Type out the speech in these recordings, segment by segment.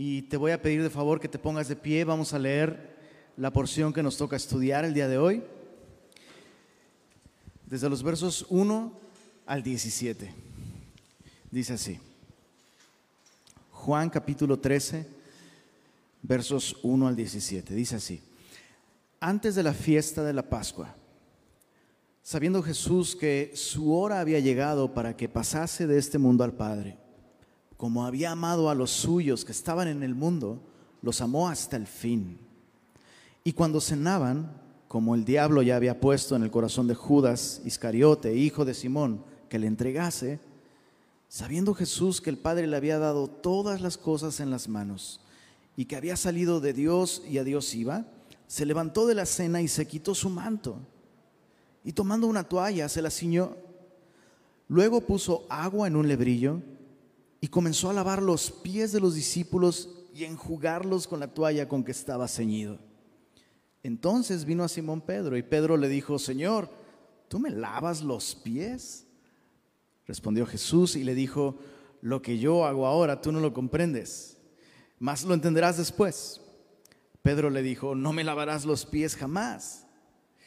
y te voy a pedir de favor que te pongas de pie. Vamos a leer la porción que nos toca estudiar el día de hoy, desde los versos 1 al 17. Dice así, Juan capítulo 13, versos 1 al 17. Dice así, antes de la fiesta de la Pascua, sabiendo Jesús que su hora había llegado para que pasase de este mundo al Padre, como había amado a los suyos que estaban en el mundo, los amó hasta el fin. Y cuando cenaban, como el diablo ya había puesto en el corazón de Judas Iscariote, hijo de Simón, que le entregase, sabiendo Jesús que el Padre le había dado todas las cosas en las manos y que había salido de Dios y a Dios iba, se levantó de la cena y se quitó su manto. Y tomando una toalla se la ciñó. Luego puso agua en un lebrillo y comenzó a lavar los pies de los discípulos y enjugarlos con la toalla con que estaba ceñido. Entonces vino a Simón Pedro y Pedro le dijo, Señor, ¿tú me lavas los pies? Respondió Jesús y le dijo, lo que yo hago ahora tú no lo comprendes, mas lo entenderás después. Pedro le dijo, no me lavarás los pies jamás.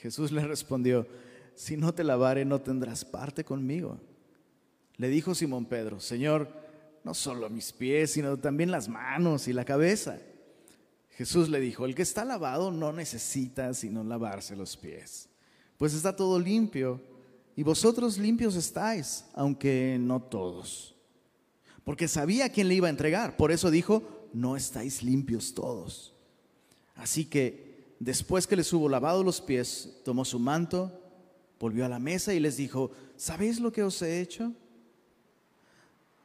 Jesús le respondió, si no te lavare no tendrás parte conmigo. Le dijo Simón Pedro, Señor, no solo mis pies, sino también las manos y la cabeza. Jesús le dijo, el que está lavado no necesita sino lavarse los pies, pues está todo limpio y vosotros limpios estáis, aunque no todos. Porque sabía quién le iba a entregar, por eso dijo, no estáis limpios todos. Así que después que les hubo lavado los pies, tomó su manto, volvió a la mesa y les dijo, ¿sabéis lo que os he hecho?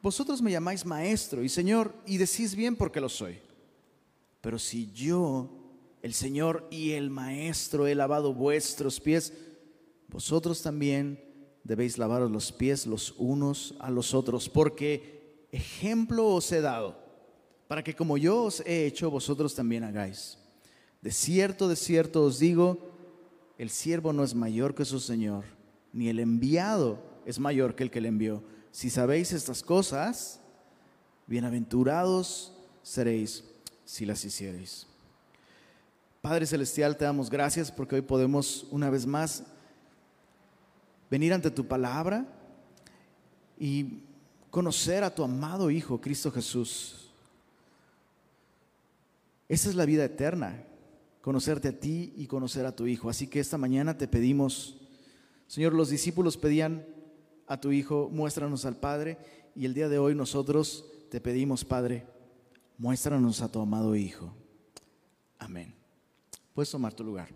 Vosotros me llamáis maestro y Señor y decís bien porque lo soy. Pero si yo, el Señor y el Maestro, he lavado vuestros pies, vosotros también debéis lavaros los pies los unos a los otros, porque ejemplo os he dado, para que como yo os he hecho, vosotros también hagáis. De cierto, de cierto os digo, el siervo no es mayor que su Señor, ni el enviado es mayor que el que le envió. Si sabéis estas cosas, bienaventurados seréis si las hicierais. Padre Celestial, te damos gracias porque hoy podemos una vez más venir ante tu palabra y conocer a tu amado Hijo, Cristo Jesús. Esa es la vida eterna, conocerte a ti y conocer a tu Hijo. Así que esta mañana te pedimos, Señor, los discípulos pedían a tu Hijo, muéstranos al Padre, y el día de hoy nosotros te pedimos, Padre, muéstranos a tu amado Hijo. Amén. Puedes tomar tu lugar.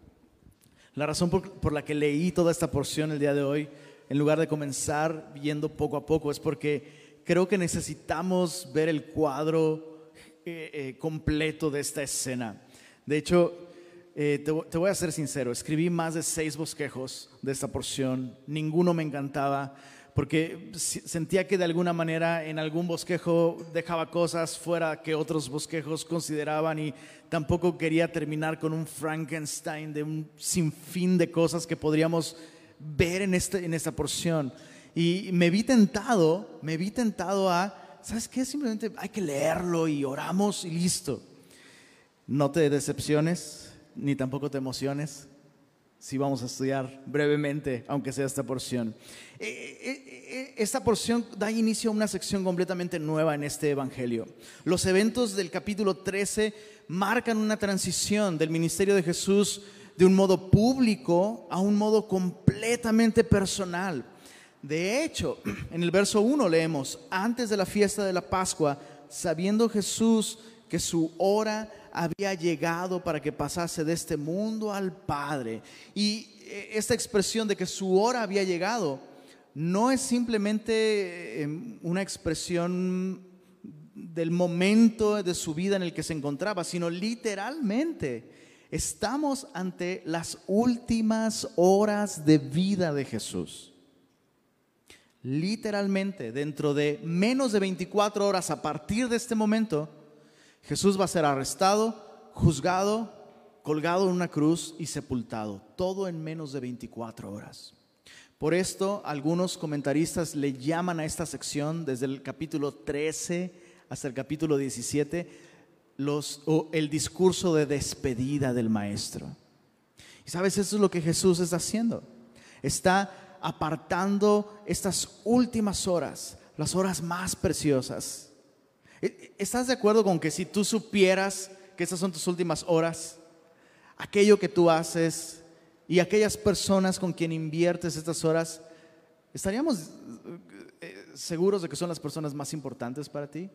La razón por, la que leí toda esta porción el día de hoy, en lugar de comenzar viendo poco a poco, es porque creo que necesitamos ver el cuadro eh, eh, completo de esta escena. De hecho, eh, te voy a ser sincero, escribí más de seis bosquejos de esta porción, ninguno me encantaba porque sentía que de alguna manera en algún bosquejo dejaba cosas fuera que otros bosquejos consideraban y tampoco quería terminar con un Frankenstein de un sinfín de cosas que podríamos ver en, este, en esta porción. Y me vi tentado, me vi tentado a, ¿sabes qué? Simplemente hay que leerlo y oramos y listo. No te decepciones, ni tampoco te emociones si vamos a estudiar brevemente, aunque sea esta porción. Eh, eh, eh, esta porción da inicio a una sección completamente nueva en este Evangelio. Los eventos del capítulo 13 marcan una transición del ministerio de Jesús de un modo público a un modo completamente personal. De hecho, en el verso 1 leemos, antes de la fiesta de la Pascua, sabiendo Jesús que su hora había llegado para que pasase de este mundo al Padre. Y eh, esta expresión de que su hora había llegado no es simplemente em, una expresión del momento de su vida en el que se encontraba, sino literalmente estamos ante las últimas horas de vida de Jesús. Literalmente, dentro de menos de 24 horas a partir de este momento, Jesús va a ser arrestado, juzgado, colgado en una cruz y sepultado, todo en menos de 24 horas. Por esto, algunos comentaristas le llaman a esta sección desde el capítulo 13 hasta el capítulo 17 los, o el discurso de despedida del maestro. Y sabes, eso es lo que Jesús está haciendo. Está apartando estas últimas horas, las horas más preciosas. ¿E, ¿Estás de acuerdo con que si tú supieras que estas son tus últimas horas, aquello que tú haces y aquellas personas con quien inviertes estas horas, estaríamos eh, seguros de que son las personas más importantes para ti?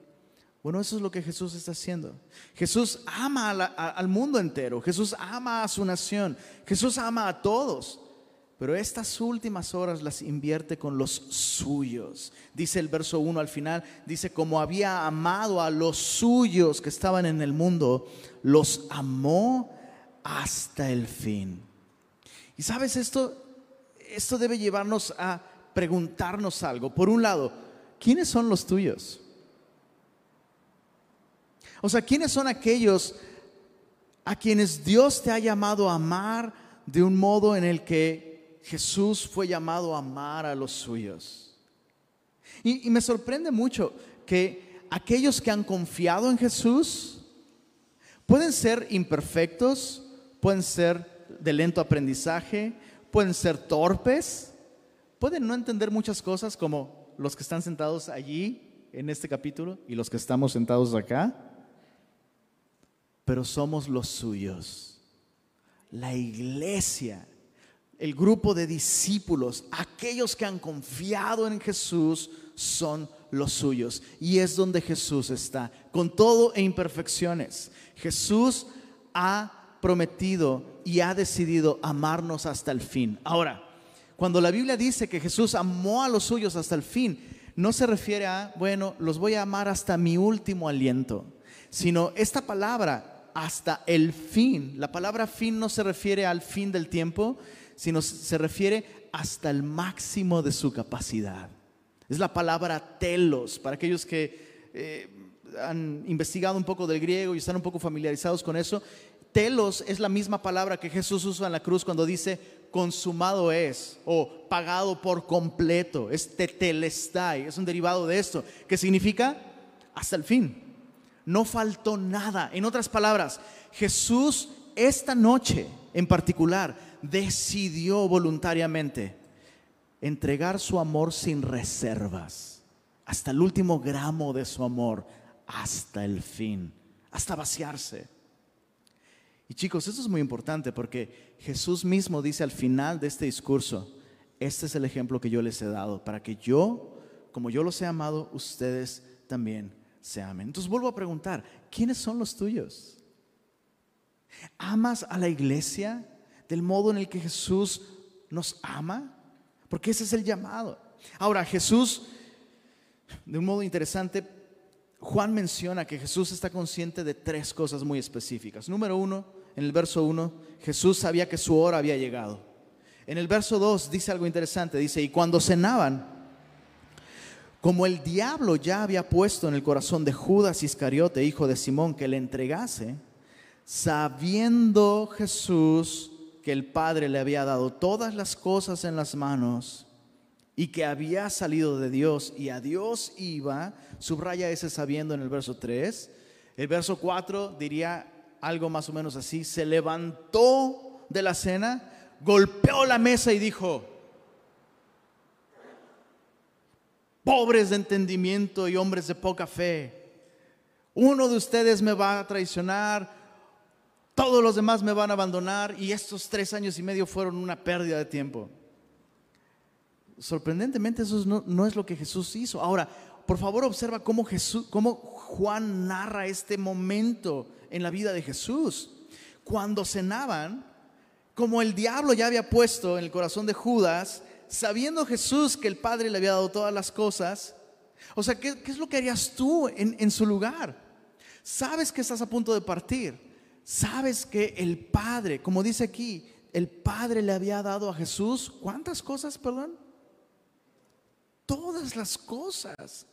Bueno, eso es lo que Jesús está haciendo. Jesús ama al mundo entero, Jesús ama a su nación, Jesús ama a todos. Pero estas últimas horas las invierte con los suyos. Dice el verso 1 al final, dice, como había amado a los suyos que estaban en el mundo, los amó hasta el fin. Y sabes, esto, esto debe llevarnos a preguntarnos algo. Por un lado, ¿quiénes son los tuyos? O sea, ¿quiénes son aquellos a quienes Dios te ha llamado a amar de un modo en el que Jesús fue llamado a amar a los suyos? Y, me sorprende mucho que aquellos que han confiado en Jesús pueden ser imperfectos, pueden ser de lento aprendizaje, pueden ser torpes, pueden no entender muchas cosas como los que están sentados allí en este capítulo y los que estamos sentados acá pero somos los suyos. La iglesia, el grupo de discípulos, aquellos que han confiado en Jesús, son los suyos. Y es donde Jesús está, con todo e imperfecciones. Jesús ha prometido y ha decidido amarnos hasta el fin. Ahora, cuando la Biblia dice que Jesús amó a los suyos hasta el fin, no se refiere a, bueno, los voy a amar hasta mi último aliento, sino esta palabra hasta el fin. La palabra fin no se refiere al fin del tiempo, sino se refiere hasta el máximo de su capacidad. Es la palabra telos, para aquellos que eh, han investigado un poco del griego y están un poco familiarizados con eso. Telos es la misma palabra que Jesús usa en la cruz cuando dice consumado es o pagado por completo. Es tetelestai, es un derivado de esto, que significa hasta el fin no faltó nada. En otras palabras, Jesús esta noche en particular decidió voluntariamente entregar su amor sin reservas, hasta el último gramo de su amor, hasta el fin, hasta vaciarse. Y chicos, eso es muy importante porque Jesús mismo dice al final de este discurso, este es el ejemplo que yo les he dado, para que yo, como yo los he amado, ustedes también se amen. Entonces vuelvo a preguntar, ¿quiénes son los tuyos? ¿Amas a la iglesia del modo en el que Jesús nos ama? Porque ese es el llamado. Ahora, Jesús, de un modo interesante, Juan menciona que Jesús está consciente de tres cosas muy específicas. Número uno, en el verso uno, Jesús sabía que su hora había llegado. En el verso dos dice algo interesante, dice, y cuando cenaban, como el diablo ya había puesto en el corazón de Judas Iscariote, hijo de Simón, que le entregase, sabiendo Jesús que el Padre le había dado todas las cosas en las manos y que había salido de Dios y a Dios iba, subraya ese sabiendo en el verso 3. El verso 4 diría algo más o menos así, se levantó de la cena, golpeó la mesa y dijo, pobres de entendimiento y hombres de poca fe. Uno de ustedes me va a traicionar, todos los demás me van a abandonar y estos tres años y medio fueron una pérdida de tiempo. Sorprendentemente eso no, es lo que Jesús hizo. Ahora, por favor observa cómo, Juan narra este momento en la vida de Jesús. Cuando cenaban, como el diablo ya había puesto en el corazón de Judas sabiendo Jesús que el Padre le había dado todas las cosas, o sea, ¿qué, es lo que harías tú en su lugar? Sabes que estás a punto de partir, sabes que el Padre, como dice aquí, el Padre le había dado a Jesús, ¿cuántas cosas, perdón? Todas las cosas.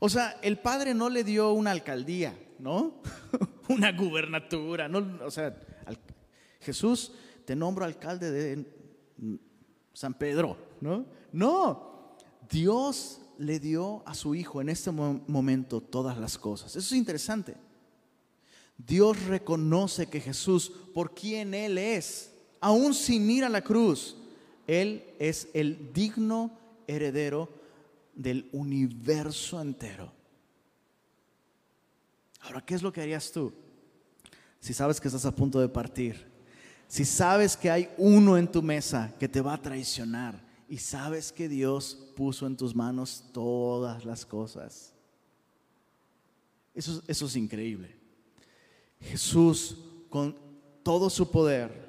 O sea, el Padre no le dio una alcaldía, ¿no? una gubernatura, no, o sea, Jesús te nombro alcalde de San Pedro, ¿no? No, Dios le dio a su hijo en este momento todas las cosas. Eso es interesante. Dios reconoce que Jesús, por quien Él es, aún sin ir a la cruz, Él es el digno heredero del universo entero. Ahora, ¿qué es lo que harías tú si sabes que estás a punto de partir? Si sabes que hay uno en tu mesa que te va a traicionar y sabes que Dios puso en tus manos todas las cosas. Eso, eso es increíble. Jesús, con todo su poder,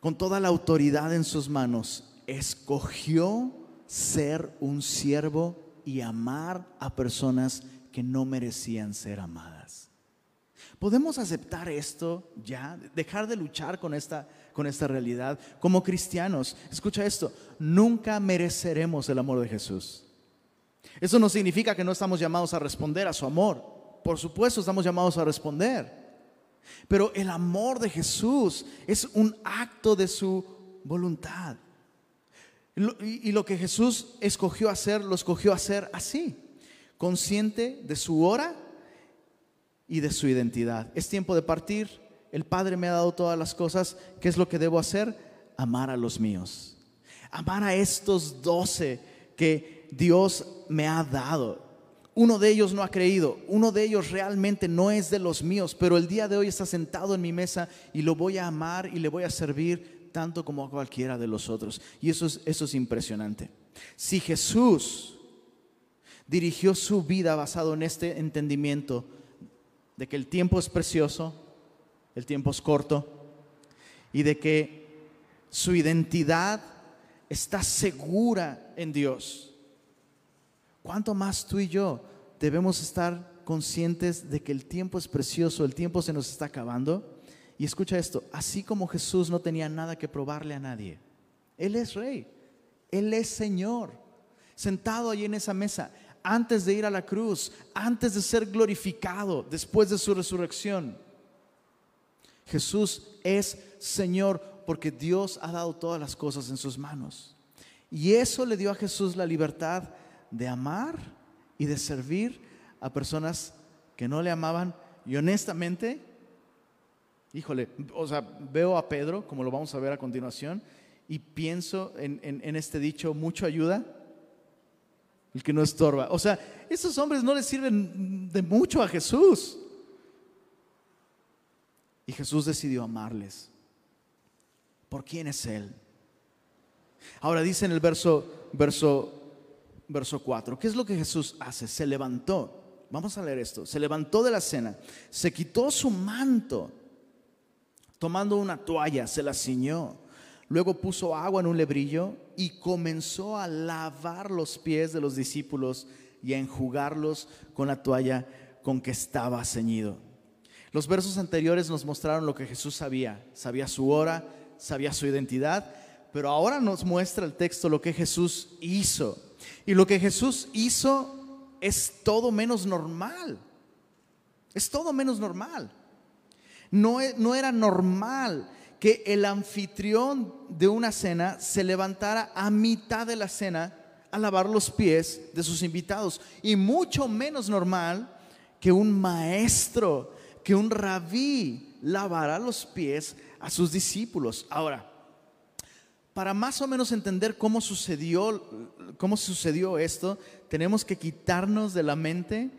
con toda la autoridad en sus manos, escogió ser un siervo y amar a personas que no merecían ser amadas. ¿Podemos aceptar esto ya? Dejar de luchar con esta, con esta realidad. Como cristianos, escucha esto, nunca mereceremos el amor de Jesús. Eso no significa que no estamos llamados a responder a su amor. Por supuesto, estamos llamados a responder. Pero el amor de Jesús es un acto de su voluntad. Y lo que Jesús escogió hacer, lo escogió hacer así, consciente de su hora y de su identidad. Es tiempo de partir. El Padre me ha dado todas las cosas. ¿Qué es lo que debo hacer? Amar a los míos. Amar a estos doce que Dios me ha dado. Uno de ellos no ha creído, uno de ellos realmente no es de los míos, pero el día de hoy está sentado en mi mesa y lo voy a amar y le voy a servir tanto como a cualquiera de los otros. Y eso es, eso es impresionante. Si Jesús dirigió su vida basado en este entendimiento de que el tiempo es precioso, el tiempo es corto, y de que su identidad está segura en Dios. ¿Cuánto más tú y yo debemos estar conscientes de que el tiempo es precioso, el tiempo se nos está acabando? Y escucha esto, así como Jesús no tenía nada que probarle a nadie, Él es rey, Él es Señor, sentado allí en esa mesa, antes de ir a la cruz, antes de ser glorificado, después de su resurrección. Jesús es Señor porque Dios ha dado todas las cosas en sus manos. Y eso le dio a Jesús la libertad de amar y de servir a personas que no le amaban. Y honestamente, híjole, o sea, veo a Pedro, como lo vamos a ver a continuación, y pienso en, en este dicho, mucho ayuda, el que no estorba. O sea, esos hombres no le sirven de mucho a Jesús. Y Jesús decidió amarles. ¿Por quién es Él? Ahora dice en el verso, verso, verso 4, ¿qué es lo que Jesús hace? Se levantó. Vamos a leer esto. Se levantó de la cena, se quitó su manto, tomando una toalla, se la ciñó Luego puso agua en un lebrillo y comenzó a lavar los pies de los discípulos y a enjugarlos con la toalla con que estaba ceñido. Los versos anteriores nos mostraron lo que Jesús sabía. Sabía su hora, sabía su identidad, pero ahora nos muestra el texto lo que Jesús hizo. Y lo que Jesús hizo es todo menos normal. Es todo menos normal. No, e, no era normal que el anfitrión de una cena se levantara a mitad de la cena a lavar los pies de sus invitados. Y mucho menos normal que un maestro, que un rabí lavara los pies a sus discípulos. Ahora, para más o menos entender cómo sucedió, cómo sucedió esto, tenemos que quitarnos de la mente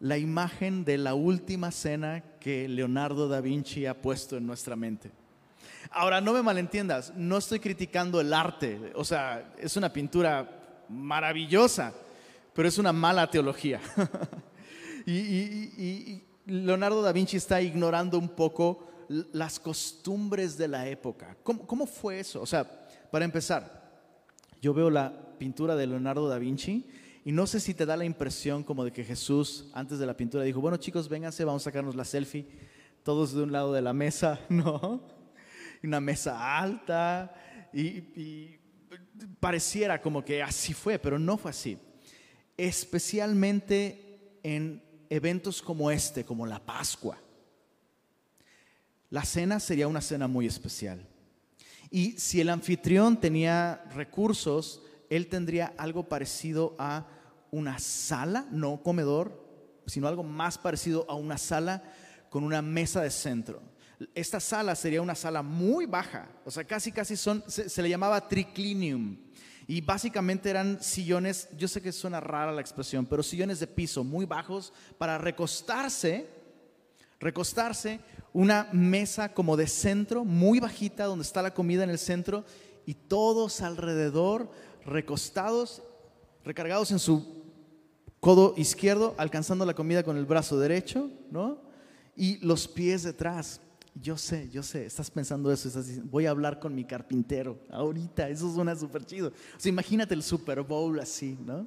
la imagen de la última cena que Leonardo da Vinci ha puesto en nuestra mente. Ahora, no me malentiendas, no estoy criticando el arte, o sea, es una pintura maravillosa, pero es una mala teología. y, Leonardo da Vinci está ignorando un poco las costumbres de la época. ¿Cómo, ¿Cómo fue eso? O sea, para empezar, yo veo la pintura de Leonardo da Vinci y no sé si te da la impresión como de que Jesús antes de la pintura dijo, bueno chicos, vénganse, vamos a sacarnos la selfie, todos de un lado de la mesa, ¿no? una mesa alta y, pareciera como que así fue, pero no fue así. Especialmente en eventos como este, como la Pascua. La cena sería una cena muy especial. Y si el anfitrión tenía recursos, él tendría algo parecido a una sala, no comedor, sino algo más parecido a una sala con una mesa de centro. Esta sala sería una sala muy baja, o sea, casi casi son, se, se le llamaba triclinium. Y básicamente eran sillones, yo sé que suena rara la expresión, pero sillones de piso muy bajos para recostarse, recostarse, una mesa como de centro, muy bajita, donde está la comida en el centro, y todos alrededor recostados, recargados en su codo izquierdo, alcanzando la comida con el brazo derecho, ¿no? Y los pies detrás. Yo sé, yo sé, estás pensando eso, estás diciendo, voy a hablar con mi carpintero ahorita, eso suena súper chido. O sea, imagínate el Super Bowl así, ¿no?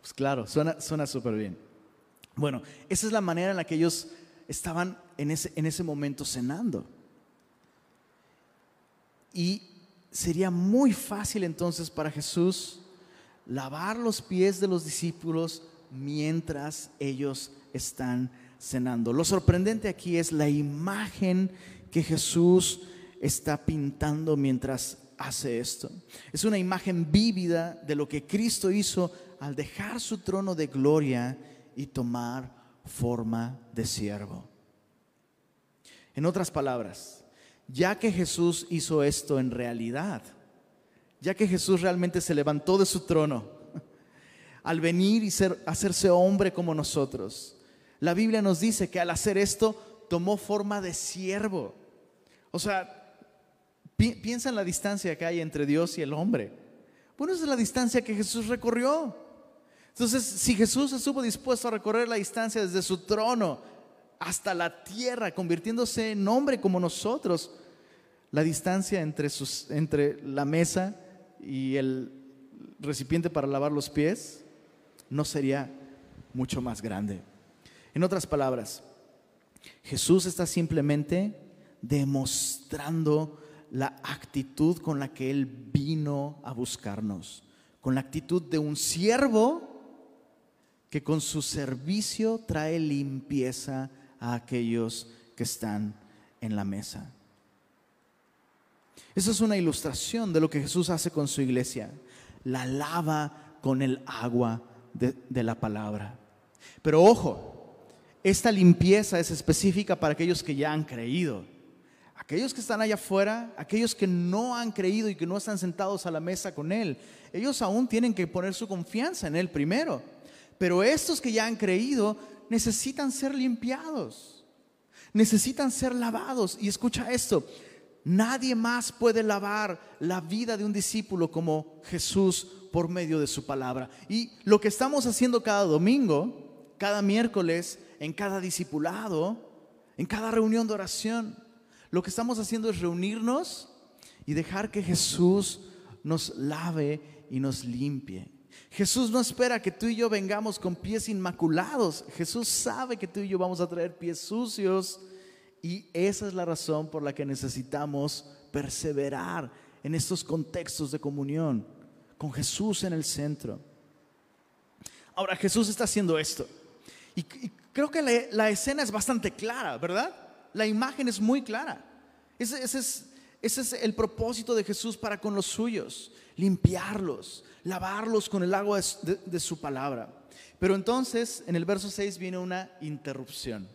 Pues claro, suena suena súper bien. Bueno, esa es la manera en la que ellos estaban en ese, en ese momento cenando. Y sería muy fácil entonces para Jesús lavar los pies de los discípulos mientras ellos están cenando. Lo sorprendente aquí es la imagen que Jesús está pintando mientras hace esto. Es una imagen vívida de lo que Cristo hizo al dejar su trono de gloria y tomar forma de siervo. En otras palabras, ya que Jesús hizo esto en realidad, ya que Jesús realmente se levantó de su trono al venir y hacerse hombre como nosotros, la Biblia nos dice que al hacer esto tomó forma de siervo. O sea, piensa en la distancia que hay entre Dios y el hombre. Bueno, esa es la distancia que Jesús recorrió. Entonces, si Jesús estuvo dispuesto a recorrer la distancia desde su trono hasta la tierra, convirtiéndose en hombre como nosotros, la distancia entre, sus, entre la mesa y el recipiente para lavar los pies no sería mucho más grande. En otras palabras, Jesús está simplemente demostrando la actitud con la que Él vino a buscarnos, con la actitud de un siervo que con su servicio trae limpieza a aquellos que están en la mesa. Esa es una ilustración de lo que Jesús hace con su iglesia. La lava con el agua de, la palabra. Pero ojo, esta limpieza es específica para aquellos que ya han creído. Aquellos que están allá afuera, aquellos que no han creído y que no están sentados a la mesa con Él, ellos aún tienen que poner su confianza en Él primero. Pero estos que ya han creído necesitan ser limpiados, necesitan ser lavados. Y escucha esto, nadie más puede lavar la vida de un discípulo como Jesús por medio de su palabra. Y lo que estamos haciendo cada domingo, cada miércoles, en cada discipulado, en cada reunión de oración. Lo que estamos haciendo es reunirnos y dejar que Jesús nos lave y nos limpie. Jesús no espera que tú y yo vengamos con pies inmaculados. Jesús sabe que tú y yo vamos a traer pies sucios y esa es la razón por la que necesitamos perseverar en estos contextos de comunión, con Jesús en el centro. Ahora, Jesús está haciendo esto. Y, creo que la, escena es bastante clara, ¿verdad? La imagen es muy clara. Ese, es, ese es el propósito de Jesús para con los suyos, limpiarlos, lavarlos con el agua de, su palabra. Pero entonces en el verso 6 viene una interrupción.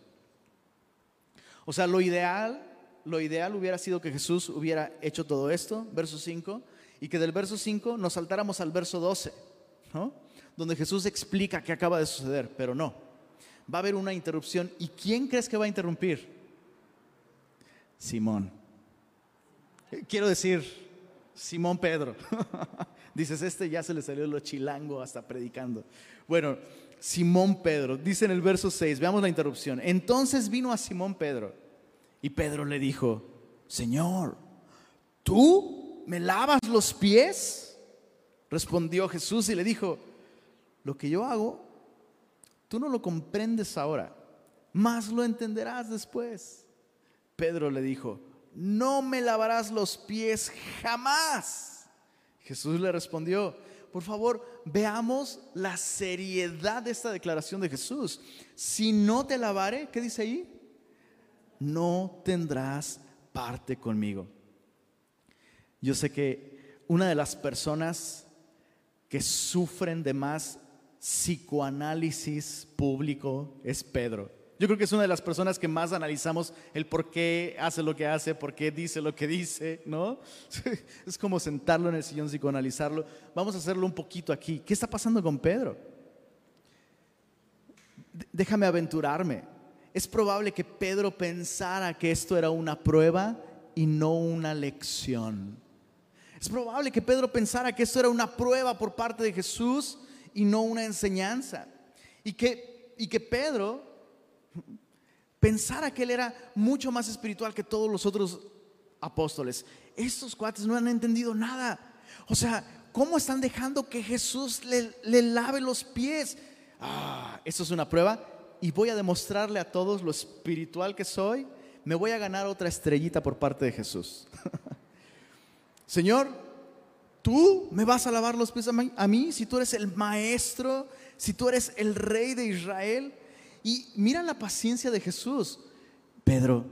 O sea, lo ideal, lo ideal hubiera sido que Jesús hubiera hecho todo esto, verso 5, y que del verso 5 nos saltáramos al verso 12, ¿no? Donde Jesús explica qué acaba de suceder, pero no va a haber una interrupción. ¿Y quién crees que va a interrumpir? Simón. Quiero decir, Simón Pedro. Dices, este ya se le salió lo chilango hasta predicando. Bueno, Simón Pedro, dice en el verso 6, veamos la interrupción. Entonces vino a Simón Pedro y Pedro le dijo, Señor, ¿tú me lavas los pies? Respondió Jesús y le dijo, lo que yo hago Tú no lo comprendes ahora, más lo entenderás después. Pedro le dijo, no me lavarás los pies jamás. Jesús le respondió, por favor, veamos la seriedad de esta declaración de Jesús. Si no te lavare, ¿qué dice ahí? No tendrás parte conmigo. Yo sé que una de las personas que sufren de más psicoanálisis público es Pedro. Yo creo que es una de las personas que más analizamos el por qué hace lo que hace, por qué dice lo que dice, ¿no? Es como sentarlo en el sillón, psicoanalizarlo. Vamos a hacerlo un poquito aquí. ¿Qué está pasando con Pedro? Déjame aventurarme. Es probable que Pedro pensara que esto era una prueba y no una lección. Es probable que Pedro pensara que esto era una prueba por parte de Jesús y no una enseñanza. Y que, y que Pedro pensara que él era mucho más espiritual que todos los otros apóstoles. Estos cuates no han entendido nada. O sea, ¿cómo están dejando que Jesús le, le lave los pies? Ah, esto es una prueba y voy a demostrarle a todos lo espiritual que soy. Me voy a ganar otra estrellita por parte de Jesús. Señor, tú me vas a lavar los pies a mí, si tú eres el maestro, si tú eres el rey de Israel. Y mira la paciencia de Jesús. Pedro,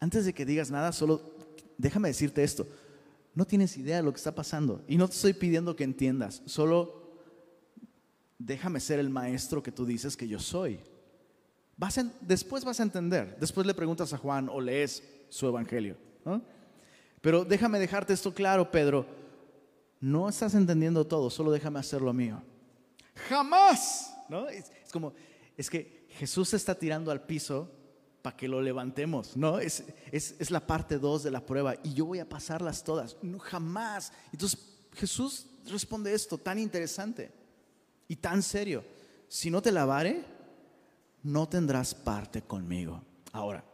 antes de que digas nada, solo déjame decirte esto. No tienes idea de lo que está pasando. Y no te estoy pidiendo que entiendas. Solo déjame ser el maestro que tú dices que yo soy. Vas después vas a entender. Después le preguntas a Juan o lees su evangelio. Pero déjame dejarte esto claro, Pedro. No estás entendiendo todo, solo déjame hacer lo mío. Jamás. ¿no? Es, como, es que Jesús se está tirando al piso para que lo levantemos, ¿no? Es, es, la parte dos de la prueba y yo voy a pasarlas todas. No, jamás. Entonces Jesús responde esto tan interesante y tan serio. Si no te lavare, no tendrás parte conmigo. Ahora,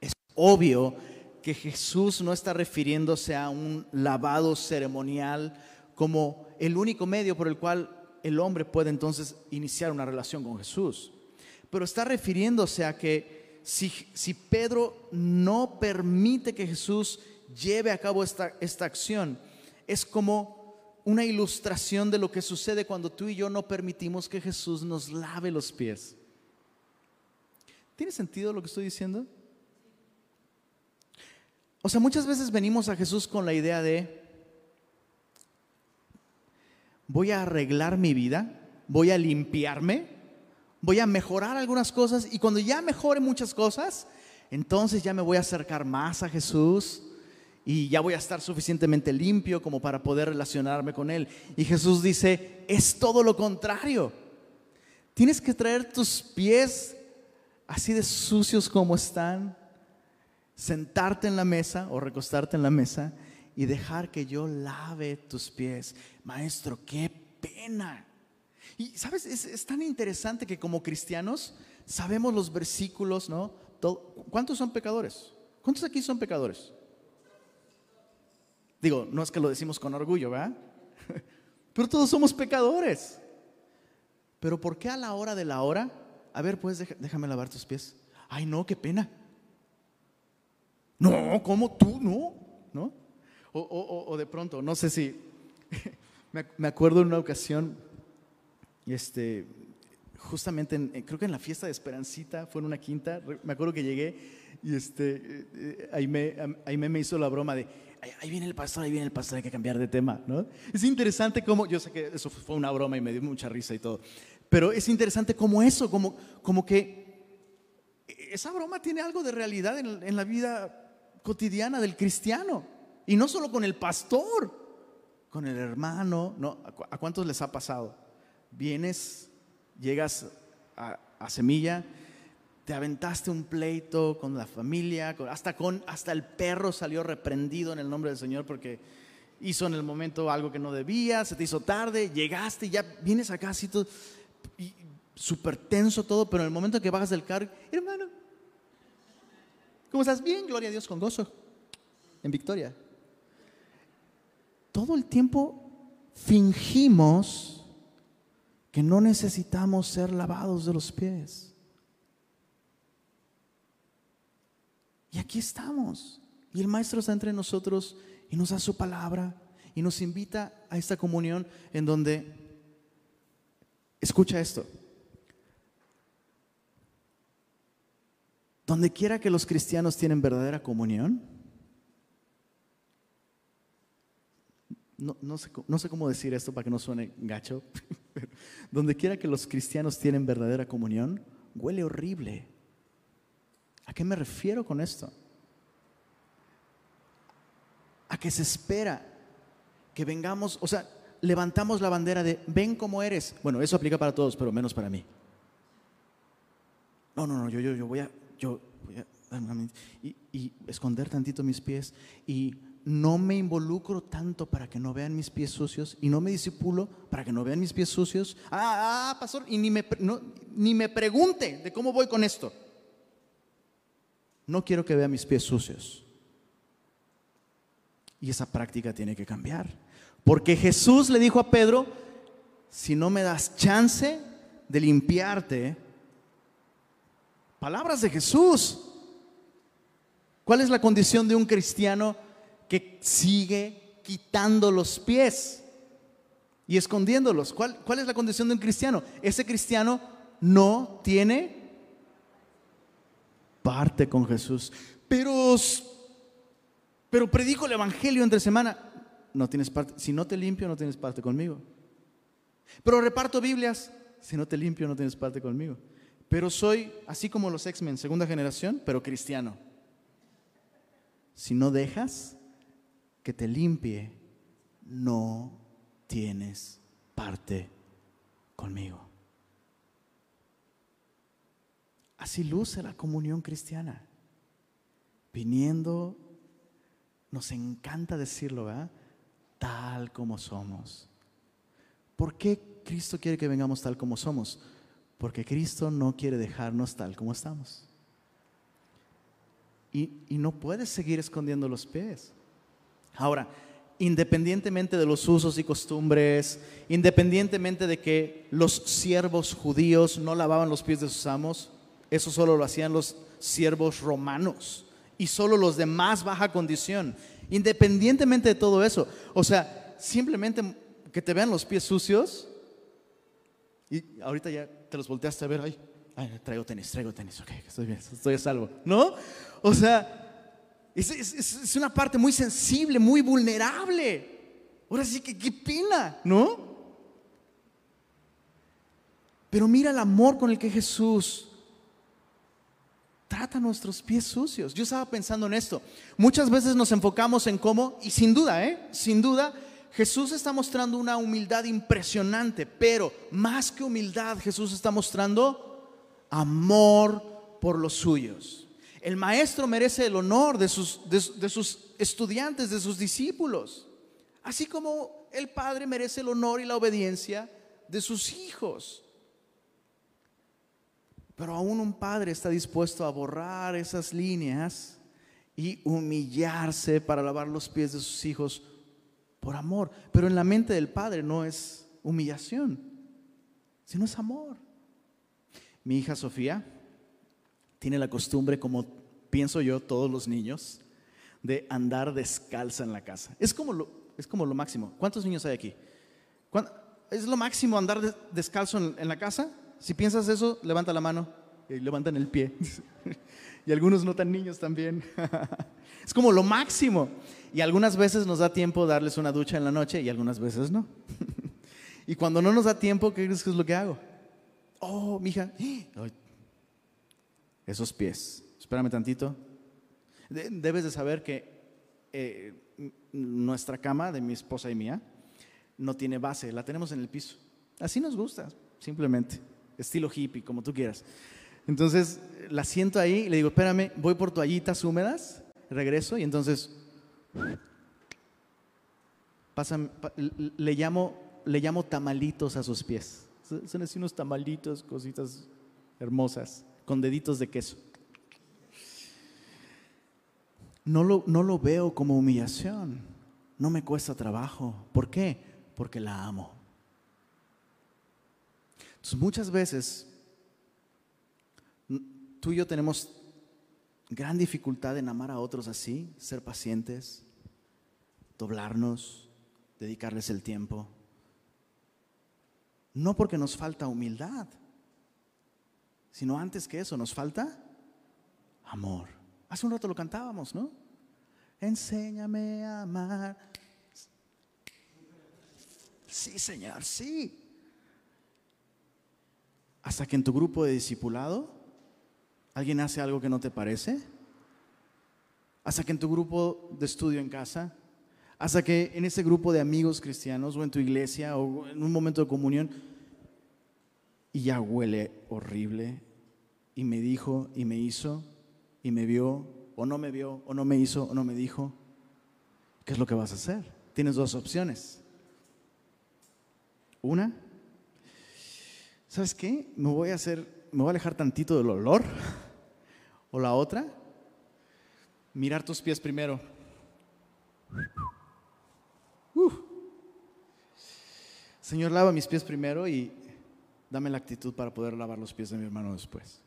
es obvio que Jesús no está refiriéndose a un lavado ceremonial como el único medio por el cual el hombre puede entonces iniciar una relación con Jesús. Pero está refiriéndose a que si, si Pedro no permite que Jesús lleve a cabo esta, esta acción, es como una ilustración de lo que sucede cuando tú y yo no permitimos que Jesús nos lave los pies. ¿Tiene sentido lo que estoy diciendo? O sea, muchas veces venimos a Jesús con la idea de, voy a arreglar mi vida, voy a limpiarme, voy a mejorar algunas cosas y cuando ya mejore muchas cosas, entonces ya me voy a acercar más a Jesús y ya voy a estar suficientemente limpio como para poder relacionarme con Él. Y Jesús dice, es todo lo contrario. Tienes que traer tus pies así de sucios como están, sentarte en la mesa o recostarte en la mesa y dejar que yo lave tus pies. Maestro, qué pena. Y sabes, es, tan interesante que como cristianos sabemos los versículos, ¿no? ¿Cuántos son pecadores? ¿Cuántos aquí son pecadores? Digo, no es que lo decimos con orgullo, ¿verdad? Pero todos somos pecadores. Pero ¿por qué a la hora de la hora? A ver, pues déjame lavar tus pies. Ay, no, qué pena. No, ¿cómo tú? No, ¿no? O, de pronto, no sé si, me, acuerdo en una ocasión, este, justamente, creo que en la fiesta de Esperancita, fue en una quinta, me acuerdo que llegué y este, eh, me hizo la broma de, ahí viene el pastor, ahí viene el pastor, hay que cambiar de tema, ¿no? Es interesante cómo, yo sé que eso fue una broma y me dio mucha risa y todo, pero es interesante como eso, como, como que esa broma tiene algo de realidad en, en la vida cotidiana del cristiano. Y no solo con el pastor, con el hermano. No, ¿A cuántos les ha pasado? Vienes, llegas a, Semilla, te aventaste un pleito con la familia, hasta, con, hasta el perro salió reprendido en el nombre del Señor porque hizo en el momento algo que no debía, se te hizo tarde, llegaste, ya vienes acá así todo, súper tenso todo, pero en el momento que bajas del carro, hermano, ¿cómo estás? Bien, gloria a Dios, con gozo, en victoria todo el tiempo fingimos que no necesitamos ser lavados de los pies. Y aquí estamos. Y el Maestro está entre nosotros y nos da su palabra y nos invita a esta comunión en donde, escucha esto, donde quiera que los cristianos tienen verdadera comunión, no, sé, cómo decir esto para que no suene gacho, donde quiera que los cristianos tienen verdadera comunión, huele horrible. ¿A qué me refiero con esto? A que se espera que vengamos, o sea, levantamos la bandera de ven como eres. Bueno, eso aplica para todos, pero menos para mí. No, no, no, yo, yo, yo voy a, yo y, y esconder tantito mis pies y no me involucro tanto para que no vean mis pies sucios y no me disipulo para que no vean mis pies sucios. Ah, ah pastor, y ni me, ni me pregunte de cómo voy con esto. No quiero que vea mis pies sucios. Y esa práctica tiene que cambiar. Porque Jesús le dijo a Pedro, si no me das chance de limpiarte, palabras de Jesús. ¿Cuál es la condición de un cristiano que sigue quitando los pies y escondiéndolos. ¿Cuál, ¿Cuál, es la condición de un cristiano? Ese cristiano no tiene parte con Jesús. Pero, pero predico el Evangelio entre semana. No tienes parte. Si no te limpio, no tienes parte conmigo. Pero reparto Biblias. Si no te limpio, no tienes parte conmigo. Pero soy, así como los X-Men, segunda generación, pero cristiano. Si no dejas, que te limpie, no tienes parte conmigo. Así luce la comunión cristiana. Viniendo, nos encanta decirlo, ¿verdad? Tal como somos. ¿Por qué Cristo quiere que vengamos tal como somos? Porque Cristo no quiere dejarnos tal como estamos. Y, y no puedes seguir escondiendo los pies. Ahora, independientemente de los usos y costumbres, independientemente de que los siervos judíos no lavaban los pies de sus amos, eso solo lo hacían los siervos romanos y solo los de más baja condición. Independientemente de todo eso, o sea, simplemente que te vean los pies sucios y ahorita ya te los volteaste a ver, ay, traigo tenis, traigo tenis, ok, estoy bien, estoy a salvo, ¿no? O sea, es, una parte muy sensible, muy vulnerable. Ahora sí que qué pena, ¿no? Pero mira el amor con el que Jesús trata nuestros pies sucios. Yo estaba pensando en esto. Muchas veces nos enfocamos en cómo, y sin duda, ¿eh? Sin duda, Jesús está mostrando una humildad impresionante, pero más que humildad, Jesús está mostrando amor por los suyos. El maestro merece el honor de sus, de, sus estudiantes, de sus discípulos, así como el padre merece el honor y la obediencia de sus hijos. Pero aún un padre está dispuesto a borrar esas líneas y humillarse para lavar los pies de sus hijos por amor. Pero en la mente del padre no es humillación, sino es amor. Mi hija Sofía tiene la costumbre, como pienso yo, todos los niños, de andar descalza en la casa. Es como lo, es como lo máximo. ¿Cuántos niños hay aquí? ¿Es lo máximo andar descalzo en, la casa? Si piensas eso, levanta la mano y levantan el pie. y algunos no tan niños también. es como lo máximo. Y algunas veces nos da tiempo darles una ducha en la noche y algunas veces no. y cuando no nos da tiempo, ¿qué crees que es lo que hago? Oh, mija, esos pies. Espérame tantito. Debes de saber que eh, nuestra cama de mi esposa y mía no tiene base, la tenemos en el piso. Así nos gusta, simplemente. Estilo hippie, como tú quieras. Entonces la siento ahí y le digo, espérame, voy por toallitas húmedas, regreso y entonces pasan, le, llamo, le llamo tamalitos a sus pies. Son así unos tamalitos, cositas hermosas con deditos de queso. No lo, no lo veo como humillación, no me cuesta trabajo. ¿Por qué? Porque la amo. Entonces muchas veces tú y yo tenemos gran dificultad en amar a otros así, ser pacientes, doblarnos, dedicarles el tiempo. No porque nos falta humildad, sino antes que eso nos falta amor. Hace un rato lo cantábamos, ¿no? Enséñame a amar. Sí, Señor, sí. hasta que en tu grupo de discipulado alguien hace algo que no te parece, hasta que en tu grupo de estudio en casa, hasta que en ese grupo de amigos cristianos o en tu iglesia o en un momento de comunión, y ya huele horrible, y me dijo y me hizo, y me vio, o no me vio, o no me hizo, o no me dijo, ¿qué es lo que vas a hacer? Tienes dos opciones. Una, ¿sabes qué? Me voy a hacer, me voy a alejar tantito del olor. O la otra, mirar tus pies primero. Señor, lava mis pies primero y dame la actitud para poder lavar los pies de mi hermano después.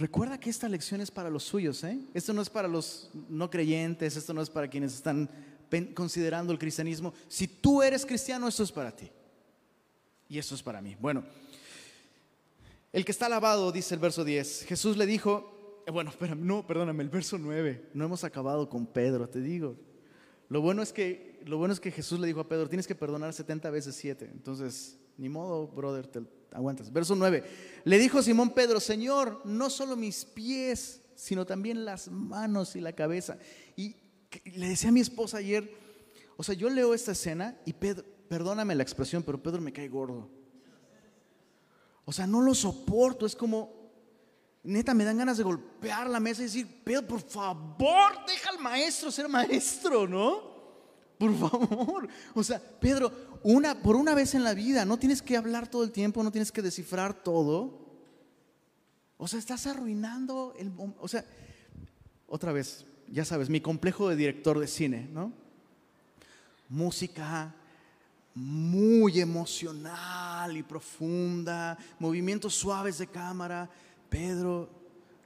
Recuerda que esta lección es para los suyos, ¿eh? Esto no es para los no creyentes, esto no es para quienes están considerando el cristianismo. Si tú eres cristiano, esto es para ti. Y esto es para mí. Bueno, el que está lavado, dice el verso 10, Jesús le dijo, eh, bueno, espérame, no, perdóname, el verso 9, no hemos acabado con Pedro, te digo. Lo bueno es que, lo bueno es que Jesús le dijo a Pedro, tienes que perdonar 70 veces 7. Entonces, ni modo, brother, te aguantas. Verso 9, le dijo Simón Pedro, Señor, no solo mis pies, sino también las manos y la cabeza. Y le decía a mi esposa ayer, o sea, yo leo esta escena y Pedro, perdóname la expresión, pero Pedro me cae gordo. O sea, no lo soporto, es como, neta, me dan ganas de golpear la mesa y decir, Pedro, por favor, deja al maestro ser maestro, ¿no? Por favor. O sea, Pedro, una, por una vez en la vida, no tienes que hablar todo el tiempo, no tienes que descifrar todo. O sea, estás arruinando el... O sea, otra vez, ya sabes, mi complejo de director de cine, ¿no? Música muy emocional y profunda, movimientos suaves de cámara. Pedro,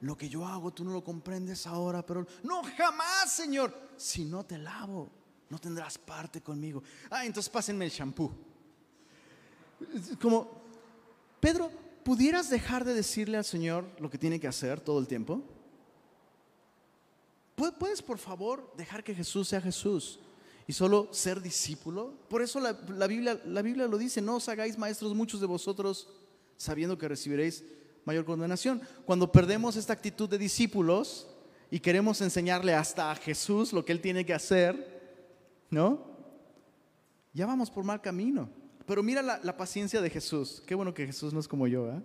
lo que yo hago tú no lo comprendes ahora, pero no, jamás, Señor. Si no te lavo, no tendrás parte conmigo. Ah, entonces pásenme el shampoo. Como, Pedro, ¿pudieras dejar de decirle al Señor lo que tiene que hacer todo el tiempo? ¿Puedes, por favor, dejar que Jesús sea Jesús y solo ser discípulo? Por eso la, Biblia, la Biblia lo dice, no os hagáis maestros muchos de vosotros sabiendo que recibiréis mayor condenación. Cuando perdemos esta actitud de discípulos y queremos enseñarle hasta a Jesús lo que Él tiene que hacer, ¿no? Ya vamos por mal camino. Pero mira la, paciencia de Jesús. Qué bueno que Jesús no es como yo. ¿eh?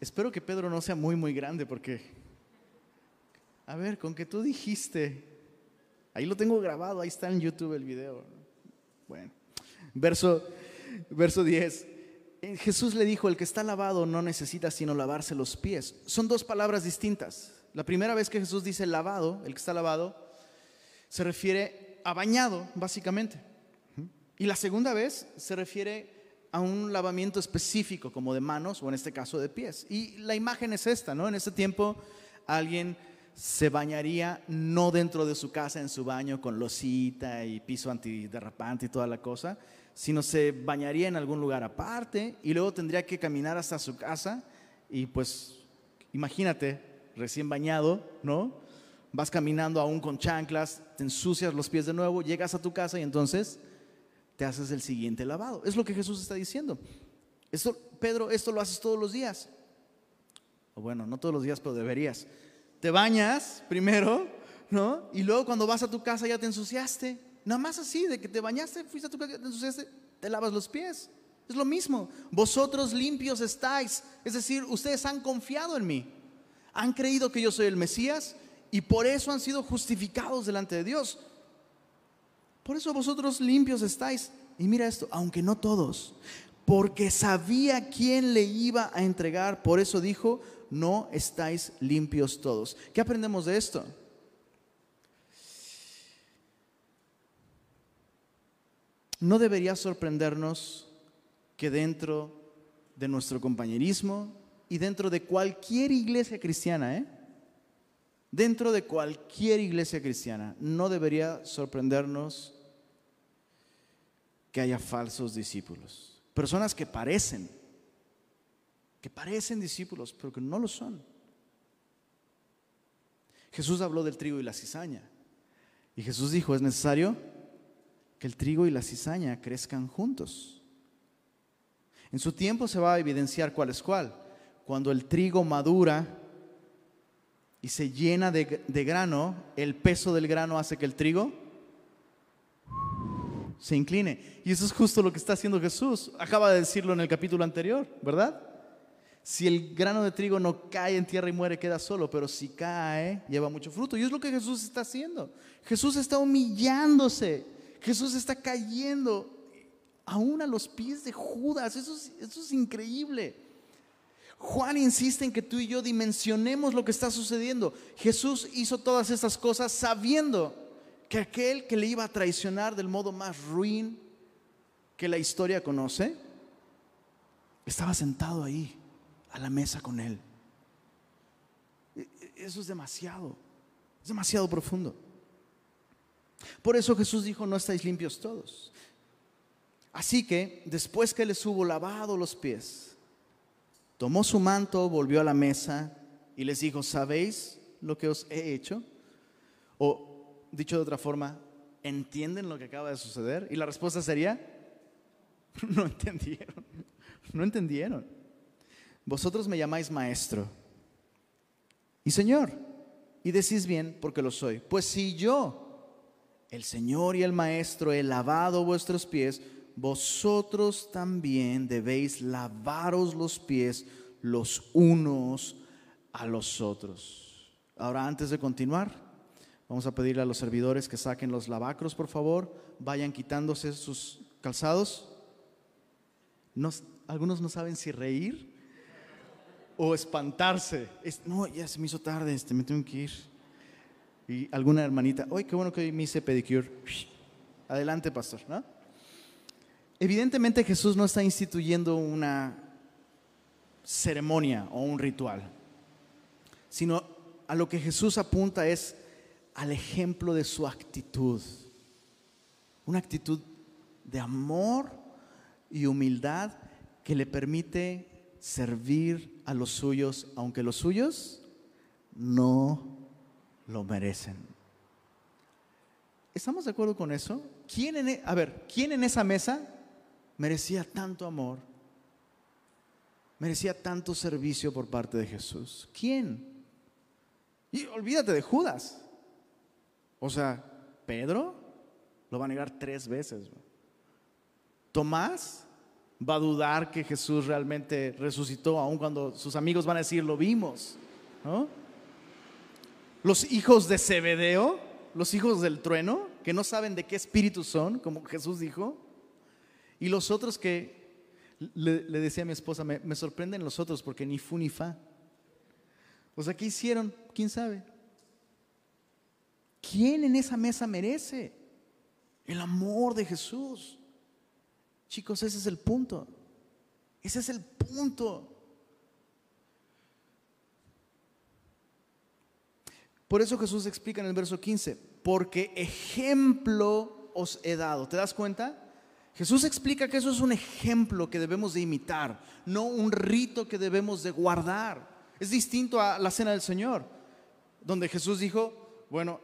espero que Pedro no sea muy, muy grande porque a ver, con que tú dijiste, ahí lo tengo grabado, ahí está en YouTube el video. Bueno, verso, verso 10. Eh, Jesús le dijo, el que está lavado no necesita sino lavarse los pies. Son dos palabras distintas. La primera vez que Jesús dice lavado, el que está lavado, se refiere a bañado, básicamente. Y la segunda vez se refiere a un lavamiento específico, como de manos o en este caso de pies. Y la imagen es esta, ¿no? En ese tiempo alguien se bañaría no dentro de su casa en su baño con losita y piso antiderrapante y toda la cosa, sino se bañaría en algún lugar aparte y luego tendría que caminar hasta su casa y pues imagínate, recién bañado, ¿no? Vas caminando aún con chanclas, te ensucias los pies de nuevo, llegas a tu casa y entonces te haces el siguiente lavado. Es lo que Jesús está diciendo. Esto, Pedro, esto lo haces todos los días. O bueno, no todos los días, pero deberías te bañas primero, ¿no? Y luego cuando vas a tu casa ya te ensuciaste. Nada más así, de que te bañaste, fuiste a tu casa, te ensuciaste, te lavas los pies. Es lo mismo. Vosotros limpios estáis. Es decir, ustedes han confiado en mí. Han creído que yo soy el Mesías y por eso han sido justificados delante de Dios. Por eso vosotros limpios estáis. Y mira esto, aunque no todos, porque sabía quién le iba a entregar, por eso dijo, no estáis limpios todos. ¿Qué aprendemos de esto? No debería sorprendernos que dentro de nuestro compañerismo y dentro de cualquier iglesia cristiana, ¿eh? Dentro de cualquier iglesia cristiana, no debería sorprendernos que haya falsos discípulos, personas que parecen que parecen discípulos, pero que no lo son. Jesús habló del trigo y la cizaña. Y Jesús dijo, es necesario que el trigo y la cizaña crezcan juntos. En su tiempo se va a evidenciar cuál es cuál. Cuando el trigo madura y se llena de, de grano, el peso del grano hace que el trigo se incline. Y eso es justo lo que está haciendo Jesús. Acaba de decirlo en el capítulo anterior, ¿verdad? Si el grano de trigo no cae en tierra y muere, queda solo, pero si cae, lleva mucho fruto. Y es lo que Jesús está haciendo. Jesús está humillándose. Jesús está cayendo aún a los pies de Judas. Eso es, eso es increíble. Juan insiste en que tú y yo dimensionemos lo que está sucediendo. Jesús hizo todas estas cosas sabiendo que aquel que le iba a traicionar del modo más ruin que la historia conoce, estaba sentado ahí, a la mesa con él. E, e, eso es demasiado, es demasiado profundo. Por eso Jesús dijo, no estáis limpios todos. Así que después que les hubo lavado los pies, tomó su manto, volvió a la mesa y les dijo, ¿sabéis lo que os he hecho? O dicho de otra forma, ¿entienden lo que acaba de suceder? Y la respuesta sería, no entendieron, no entendieron. Vosotros me llamáis maestro y Señor, y decís bien porque lo soy. Pues si yo, el Señor y el Maestro, he lavado vuestros pies, vosotros también debéis lavaros los pies los unos a los otros. Ahora, antes de continuar, Vamos a pedirle a los servidores que saquen los lavacros, por favor. Vayan quitándose sus calzados. algunos no saben si reír o espantarse. no, ya se me hizo tarde, este, me tengo que ir. Y alguna hermanita, ¡ay, qué bueno que hoy me hice pedicure! Adelante, pastor. Evidentemente Jesús no está instituyendo una ceremonia o un ritual, sino a lo que Jesús apunta es al ejemplo de su actitud. Una actitud de amor y humildad que le permite servir a los suyos, aunque los suyos no lo merecen. ¿Estamos de acuerdo con eso? ¿Quién en, e, a ver, ¿quién en esa mesa merecía tanto amor? Merecía tanto servicio por parte de Jesús. ¿Quién? Y olvídate de Judas. O sea, Pedro lo va a negar tres veces. Tomás va a dudar que Jesús realmente resucitó, aun cuando sus amigos van a decir, lo vimos. Los hijos de Zebedeo, los hijos del trueno, que no saben de qué espíritu son, como Jesús dijo. Y los otros que, le, decía a mi esposa, me, me sorprenden los otros porque ni fu ni fa. O sea, ¿qué hicieron? ¿Quién sabe? ¿Quién en esa mesa merece el amor de Jesús? Chicos, ese es el punto. Ese es el punto. Por eso Jesús explica en el verso 15, porque ejemplo os he dado. ¿Te das cuenta? Jesús explica que eso es un ejemplo que debemos de imitar, no un rito que debemos de guardar. Es distinto a la cena del Señor, donde Jesús dijo, bueno,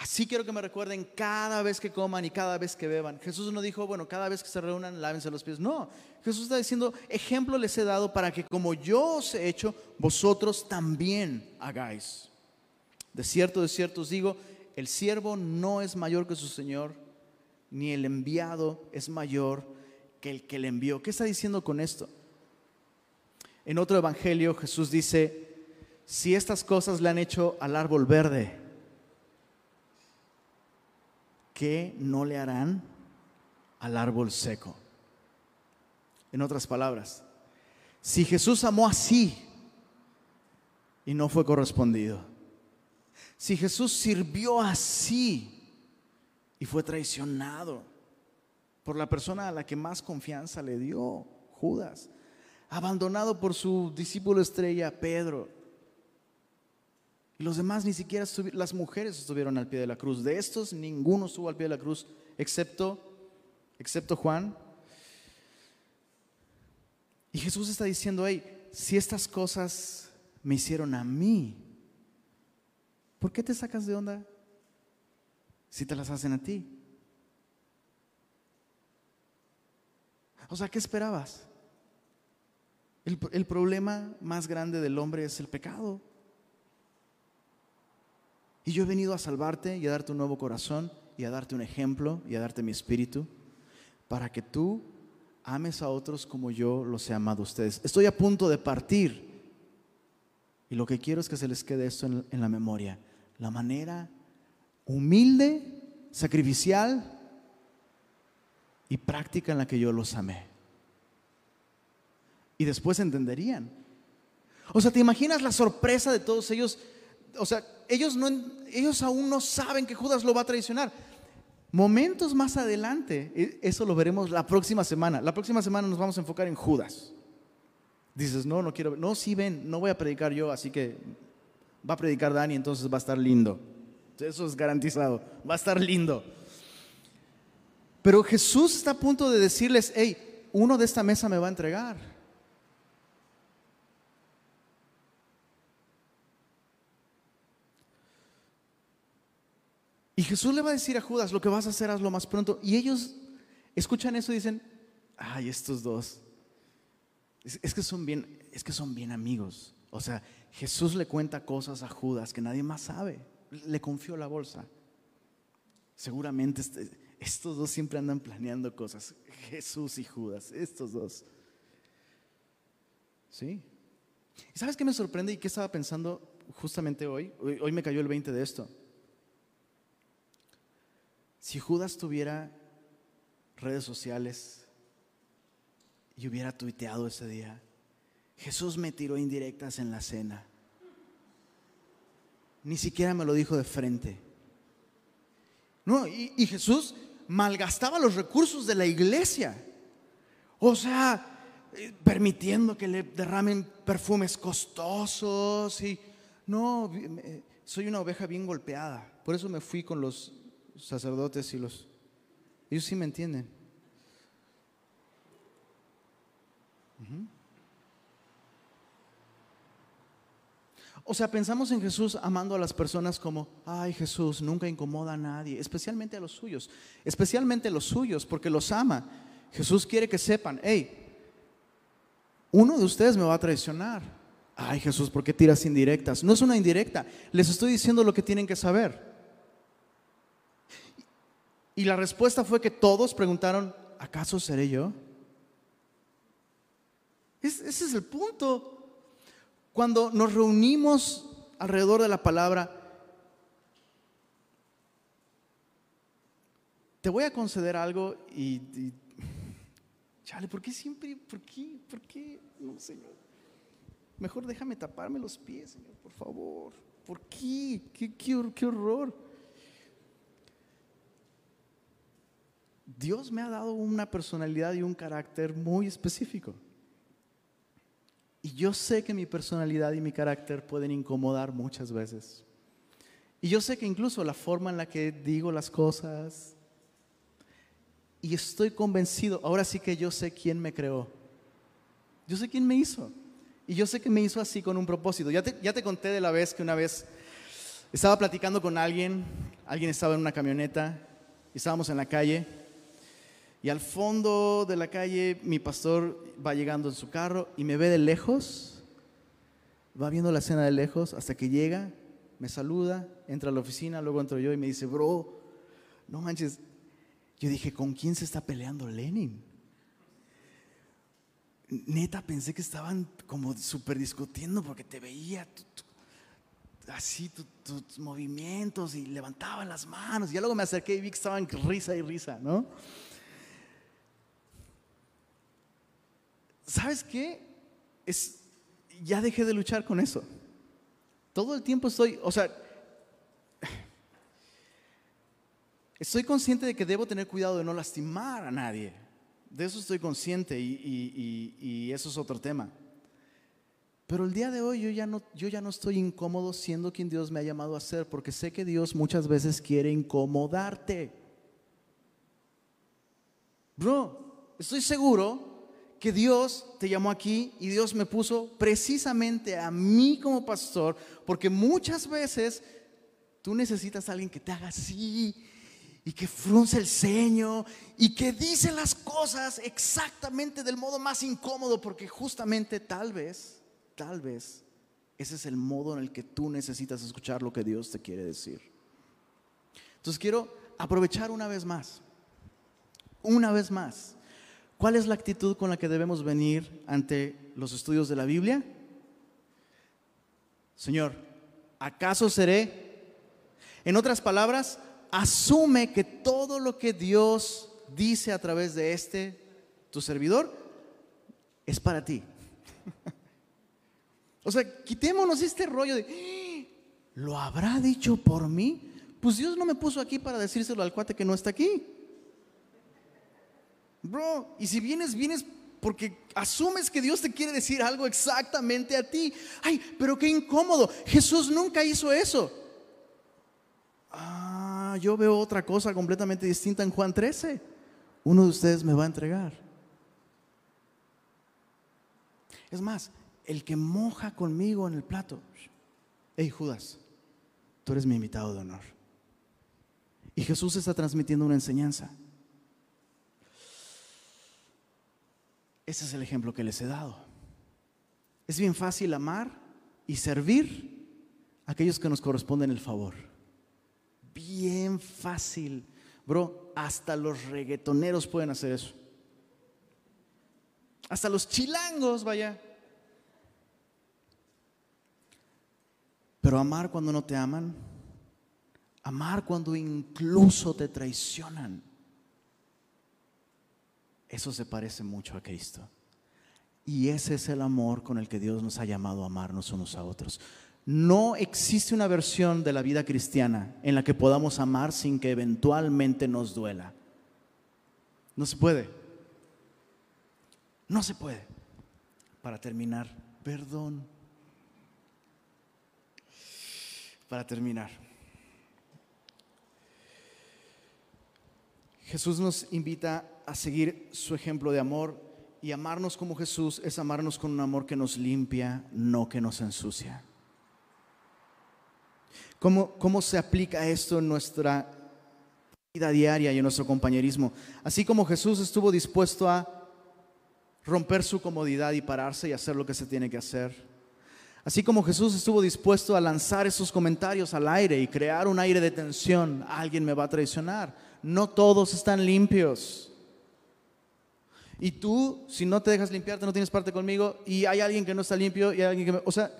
Así quiero que me recuerden cada vez que coman y cada vez que beban. Jesús no dijo, bueno, cada vez que se reúnan, lávense los pies. No, Jesús está diciendo, ejemplo les he dado para que como yo os he hecho, vosotros también hagáis. De cierto, de cierto os digo, el siervo no es mayor que su Señor, ni el enviado es mayor que el que le envió. ¿Qué está diciendo con esto? En otro evangelio Jesús dice, si estas cosas le han hecho al árbol verde, ¿qué no le harán al árbol seco? En otras palabras, si Jesús amó así y no fue correspondido, si Jesús sirvió así y fue traicionado por la persona a la que más confianza le dio, Judas, abandonado por su discípulo estrella, Pedro, y los demás ni siquiera las mujeres estuvieron al pie de la cruz. De estos ninguno estuvo al pie de la cruz, excepto, excepto Juan. Y Jesús está diciendo, hey, si estas cosas me hicieron a mí, ¿por qué te sacas de onda si te las hacen a ti? O sea, ¿qué esperabas? El, el problema más grande del hombre es el pecado. Y yo he venido a salvarte y a darte un nuevo corazón y a darte un ejemplo y a darte mi espíritu para que tú ames a otros como yo los he amado a ustedes. Estoy a punto de partir y lo que quiero es que se les quede esto en, en la memoria. La manera humilde, sacrificial y práctica en la que yo los amé. Y después entenderían. O sea, ¿te imaginas la sorpresa de todos ellos? O sea, ellos, no, ellos aún no saben que Judas lo va a traicionar. Momentos más adelante, e, eso lo veremos la próxima semana. La próxima semana nos vamos a enfocar en Judas. Dices, no, no quiero, no, sí ven, no voy a predicar yo, así que va a predicar Dani, entonces va a estar lindo. Eso es garantizado, va a estar lindo. Pero Jesús está a punto de decirles, hey, uno de esta mesa me va a entregar. Y Jesús le va a decir a Judas, lo que vas a hacer, hazlo más pronto. Y ellos escuchan eso y dicen, ay, estos dos. Es, que son bien, es que son bien amigos. O sea, Jesús le cuenta cosas a Judas que nadie más sabe. Le confió la bolsa. Seguramente este, estos dos siempre andan planeando cosas. Jesús y Judas, estos dos. ¿Sí? ¿Y sabes qué me sorprende y qué estaba pensando justamente hoy? Hoy, hoy me cayó el 20 de esto. Si Judas tuviera redes sociales y hubiera tuiteado ese día, Jesús me tiró indirectas en la cena. Ni siquiera me lo dijo de frente. No, y, Jesús malgastaba los recursos de la iglesia. O sea, eh, permitiendo que le derramen perfumes costosos y no, eh, soy una oveja bien golpeada. Por eso me fui con los sacerdotes y los... Ellos sí me entienden. O sea, pensamos en Jesús amando a las personas como, ay Jesús, nunca incomoda a nadie, especialmente a los suyos, especialmente a los suyos, porque los ama. Jesús quiere que sepan, hey, uno de ustedes me va a traicionar. Ay Jesús, ¿por qué tiras indirectas? No es una indirecta, les estoy diciendo lo que tienen que saber. Y la respuesta fue que todos preguntaron, ¿acaso seré yo? ese es el punto. Cuando nos reunimos alrededor de la palabra, te voy a conceder algo y, chale, ¿por qué siempre, por qué, por qué? No, Señor. Mejor déjame taparme los pies, Señor, por favor. ¿Por qué? ¿Qué, qué, qué horror? Dios me ha dado una personalidad y un carácter muy específico. Y yo sé que mi personalidad y mi carácter pueden incomodar muchas veces. Y yo sé que incluso la forma en la que digo las cosas, y estoy convencido, ahora sí que yo sé quién me creó. Yo sé quién me hizo. Y yo sé que me hizo así con un propósito. Ya te, ya te conté de la vez que una vez estaba platicando con alguien, alguien estaba en una camioneta, y estábamos en la calle, y al fondo de la calle mi pastor va llegando en su carro y me ve de lejos, va viendo la escena de lejos hasta que llega, me saluda, entra a la oficina, luego entro yo y me dice, bro, no manches, yo dije, ¿con quién se está peleando Lenin? Neta, pensé que estaban como súper discutiendo porque te veía así tus movimientos y levantaban las manos. Y luego me acerqué y vi que estaban risa y risa, ¿no? ¿Sabes qué? Es, ya dejé de luchar con eso. Todo el tiempo estoy, o sea, estoy consciente de que debo tener cuidado de no lastimar a nadie. De eso estoy consciente y, eso es otro tema. Pero el día de hoy yo ya, no, yo ya no estoy incómodo siendo quien Dios me ha llamado a ser, porque sé que Dios muchas veces quiere incomodarte. Bro, estoy seguro que Dios te llamó aquí y Dios me puso precisamente a mí como pastor, porque muchas veces tú necesitas a alguien que te haga así y que frunce el ceño y que dice las cosas exactamente del modo más incómodo, porque justamente tal vez, tal vez, ese es el modo en el que tú necesitas escuchar lo que Dios te quiere decir. Entonces quiero aprovechar una vez más, una vez más, ¿cuál es la actitud con la que debemos venir ante los estudios de la Biblia? Señor, ¿acaso seré? En otras palabras, asume que todo lo que Dios dice a través de este, tu servidor, es para ti. o sea, quitémonos este rollo de, ¡Ah! ¿lo habrá dicho por mí? Pues Dios no me puso aquí para decírselo al cuate que no está aquí. Bro, y si vienes, vienes porque asumes que Dios te quiere decir algo exactamente a ti. Ay, pero qué incómodo. Jesús nunca hizo eso. Ah, yo veo otra cosa completamente distinta en Juan 13. Uno de ustedes me va a entregar. Es más, el que moja conmigo en el plato. Hey Judas, tú eres mi invitado de honor. Y Jesús está transmitiendo una enseñanza. Ese es el ejemplo que les he dado. Es bien fácil amar y servir a aquellos que nos corresponden el favor. Bien fácil. Bro, hasta los reggaetoneros pueden hacer eso. Hasta los chilangos, vaya. Pero amar cuando no te aman, amar cuando incluso te traicionan, eso se parece mucho a Cristo. Y ese es el amor con el que Dios nos ha llamado a amarnos unos a otros. No existe una versión de la vida cristiana en la que podamos amar sin que eventualmente nos duela. No se puede. No se puede. Para terminar, perdón. Para terminar. Jesús nos invita a seguir su ejemplo de amor y amarnos como Jesús es amarnos con un amor que nos limpia, no que nos ensucia. ¿Cómo, cómo se aplica esto en nuestra vida diaria y en nuestro compañerismo? Así como Jesús estuvo dispuesto a romper su comodidad y pararse y hacer lo que se tiene que hacer. Así como Jesús estuvo dispuesto a lanzar esos comentarios al aire y crear un aire de tensión, alguien me va a traicionar no todos están limpios. Y tú, si no te dejas limpiarte, no tienes parte conmigo, y hay alguien que no está limpio, y alguien que... o sea,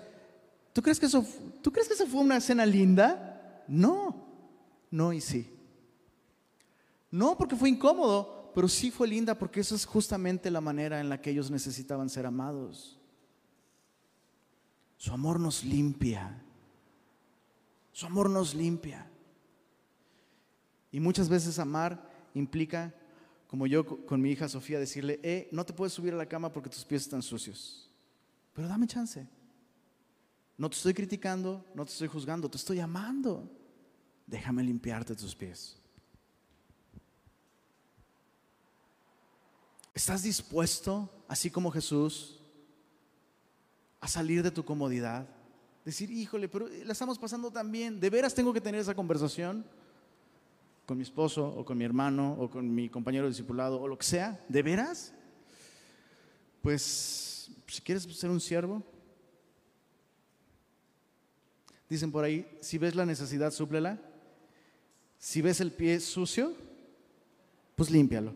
¿tú crees, que eso, ¿tú crees que eso fue una escena linda? No, no y sí. No porque fue incómodo, pero sí fue linda porque eso es justamente la manera en la que ellos necesitaban ser amados. Su amor nos limpia. Su amor nos limpia. Y muchas veces amar implica, como yo con mi hija Sofía, decirle, eh, no te puedes subir a la cama porque tus pies están sucios. Pero dame chance. No te estoy criticando, no te estoy juzgando, te estoy amando. Déjame limpiarte tus pies. ¿Estás dispuesto, así como Jesús, a salir de tu comodidad? Decir, híjole, pero la estamos pasando tan bien. ¿De veras tengo que tener esa conversación? Con mi esposo o con mi hermano o con mi compañero discipulado o lo que sea, ¿de veras? Pues si quieres ser un siervo, dicen por ahí, si ves la necesidad, súplela. Si ves el pie sucio, pues límpialo.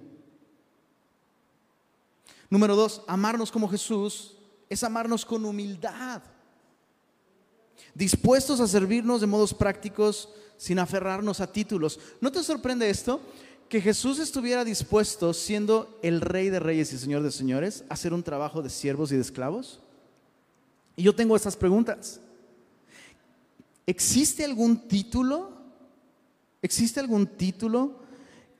Número dos, amarnos como Jesús es amarnos con humildad. Dispuestos a servirnos de modos prácticos sin aferrarnos a títulos. ¿No te sorprende esto? Que Jesús estuviera dispuesto, siendo el rey de reyes y señor de señores, a hacer un trabajo de siervos y de esclavos. Y yo tengo estas preguntas. ¿Existe algún título? ¿Existe algún título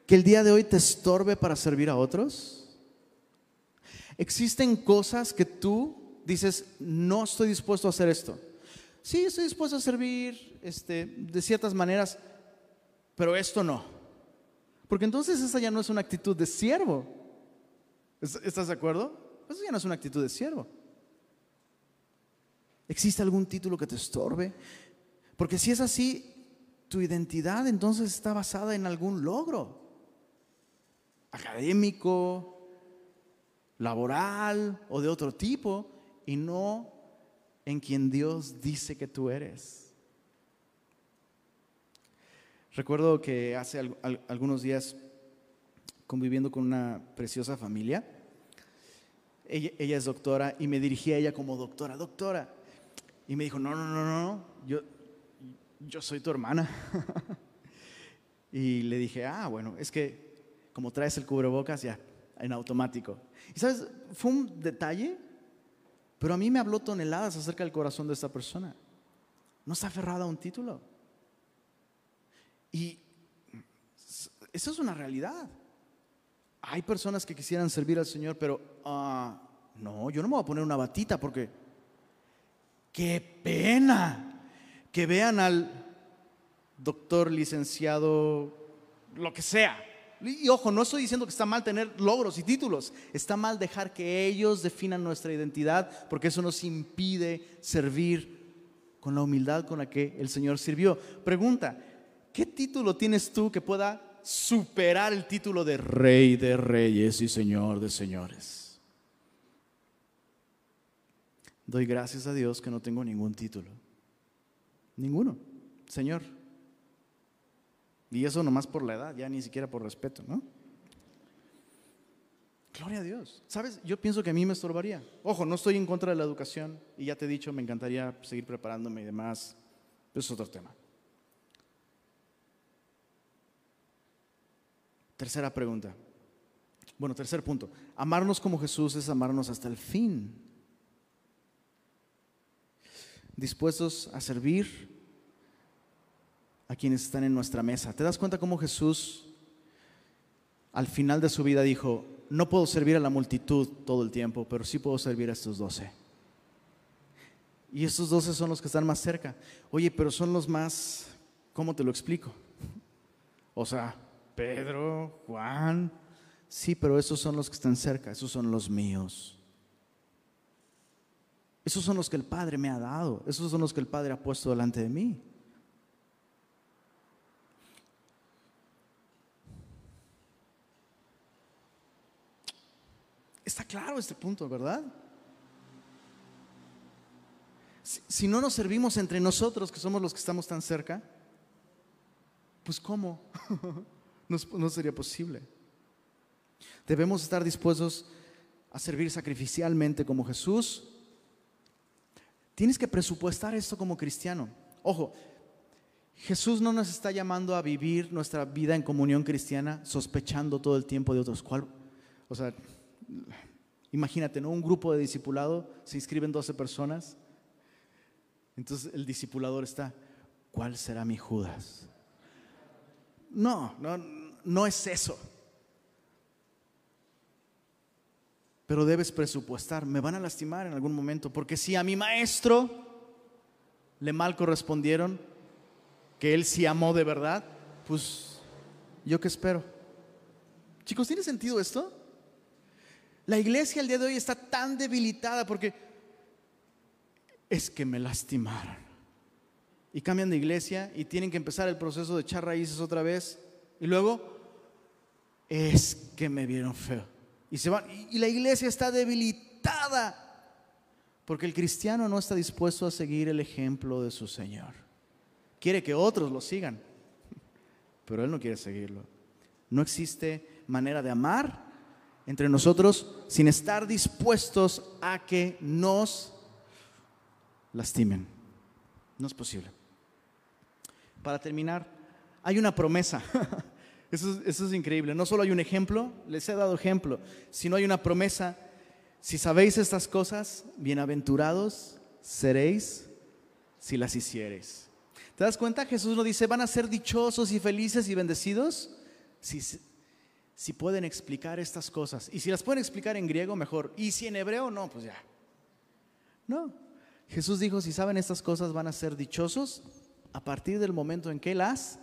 que el día de hoy te estorbe para servir a otros? ¿Existen cosas que tú dices, no estoy dispuesto a hacer esto? Sí, estoy dispuesto a servir este, de ciertas maneras, pero esto no. Porque entonces esa ya no es una actitud de siervo. ¿Estás de acuerdo? Eso ya no es una actitud de siervo. ¿Existe algún título que te estorbe? Porque si es así, tu identidad entonces está basada en algún logro académico, laboral o de otro tipo y no en quien Dios dice que tú eres. Recuerdo que hace algunos días conviviendo con una preciosa familia, ella, es doctora y me dirigí a ella como doctora, doctora. Y me dijo, no, no, no, no, yo, yo soy tu hermana. y le dije, ah, bueno, es que como traes el cubrebocas ya, en automático. Y sabes, fue un detalle, pero a mí me habló toneladas acerca del corazón de esta persona. No está aferrada a un título. Y eso es una realidad. Hay personas que quisieran servir al Señor, pero ah, no, yo no me voy a poner una batita porque qué pena que vean al doctor, licenciado, lo que sea, y ojo, no estoy diciendo que está mal tener logros y títulos, está mal dejar que ellos definan nuestra identidad, porque eso nos impide servir con la humildad con la que el Señor sirvió. Pregunta, ¿qué título tienes tú que pueda superar el título de Rey de Reyes y Señor de Señores? Doy gracias a Dios que no tengo ningún título. Ninguno. Señor, y eso nomás por la edad, ya ni siquiera por respeto, ¿no? Gloria a Dios. ¿Sabes? Yo pienso que a mí me estorbaría. Ojo, no estoy en contra de la educación y ya te he dicho, me encantaría seguir preparándome y demás. Pero es otro tema. Tercera pregunta. Bueno, tercer punto. Amarnos como Jesús es amarnos hasta el fin. Dispuestos a servir a quienes están en nuestra mesa. ¿Te das cuenta cómo Jesús al final de su vida dijo, no puedo servir a la multitud todo el tiempo, pero sí puedo servir a estos doce? Y estos doce son los que están más cerca. Oye, pero son los más, ¿cómo te lo explico? O sea, Pedro, Juan, sí, pero esos son los que están cerca, esos son los míos. Esos son los que el Padre me ha dado, esos son los que el Padre ha puesto delante de mí. Está claro este punto, ¿verdad? Si, no nos servimos entre nosotros, que somos los que estamos tan cerca, pues ¿cómo? no, no sería posible. Debemos estar dispuestos a servir sacrificialmente como Jesús. Tienes que presupuestar esto como cristiano. Ojo, Jesús no nos está llamando a vivir nuestra vida en comunión cristiana sospechando todo el tiempo de otros. ¿Cuál? O sea, Imagínate, ¿no? Un grupo de discipulado, se inscriben 12 personas. Entonces el discipulador está, ¿cuál será mi Judas? No, no, no es eso. Pero debes presupuestar, me van a lastimar en algún momento, porque si a mi maestro le mal correspondieron, que él sí amó de verdad, pues yo qué espero. Chicos, ¿tiene sentido esto? La iglesia el día de hoy está tan debilitada porque es que me lastimaron. Y cambian de iglesia y tienen que empezar el proceso de echar raíces otra vez. Y luego, es que me vieron feo. Y se van. Y la iglesia está debilitada porque el cristiano no está dispuesto a seguir el ejemplo de su Señor. Quiere que otros lo sigan, pero él no quiere seguirlo. No existe manera de amar entre nosotros sin estar dispuestos a que nos lastimen. No es posible. Para terminar, hay una promesa. Eso, es increíble. No solo hay un ejemplo, les he dado ejemplo, sino hay una promesa. Si sabéis estas cosas, bienaventurados seréis si las hiciereis. ¿Te das cuenta? Jesús nos dice, van a ser dichosos y felices y bendecidos si si pueden explicar estas cosas. Y si las pueden explicar en griego, mejor. Y si en hebreo, no, pues ya. No. Jesús dijo, si saben estas cosas van a ser dichosos a partir del momento en que las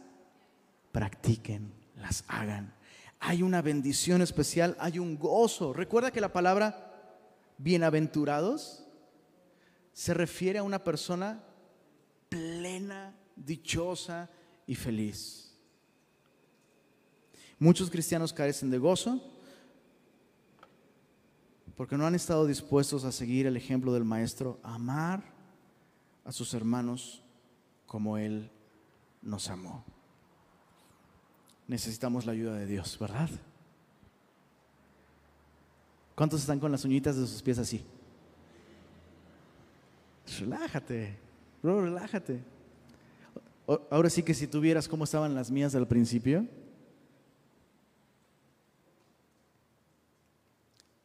practiquen, las hagan. Hay una bendición especial, hay un gozo. Recuerda que la palabra bienaventurados se refiere a una persona plena, dichosa y feliz. Muchos cristianos carecen de gozo porque no han estado dispuestos a seguir el ejemplo del Maestro, amar a sus hermanos como Él nos amó. Necesitamos la ayuda de Dios, ¿verdad? ¿Cuántos están con las uñitas de sus pies así? Relájate, bro, relájate. Ahora sí que si tuvieras cómo estaban las mías al principio,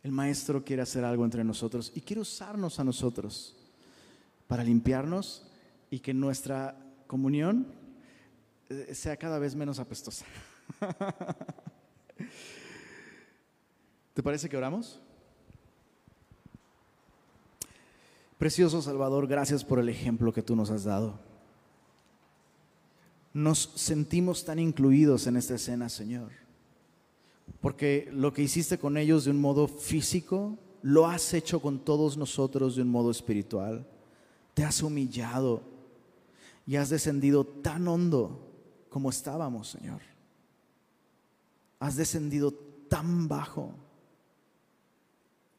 el maestro quiere hacer algo entre nosotros y quiere usarnos a nosotros para limpiarnos y que nuestra comunión eh, sea cada vez menos apestosa. ¿Te parece que oramos? Precioso Salvador, gracias por el ejemplo que tú nos has dado. Nos sentimos tan incluidos en esta escena, Señor porque lo que hiciste con ellos de un modo físico, lo has hecho con todos nosotros de un modo espiritual. Te has humillado y has descendido tan hondo como estábamos, Señor. Has descendido tan bajo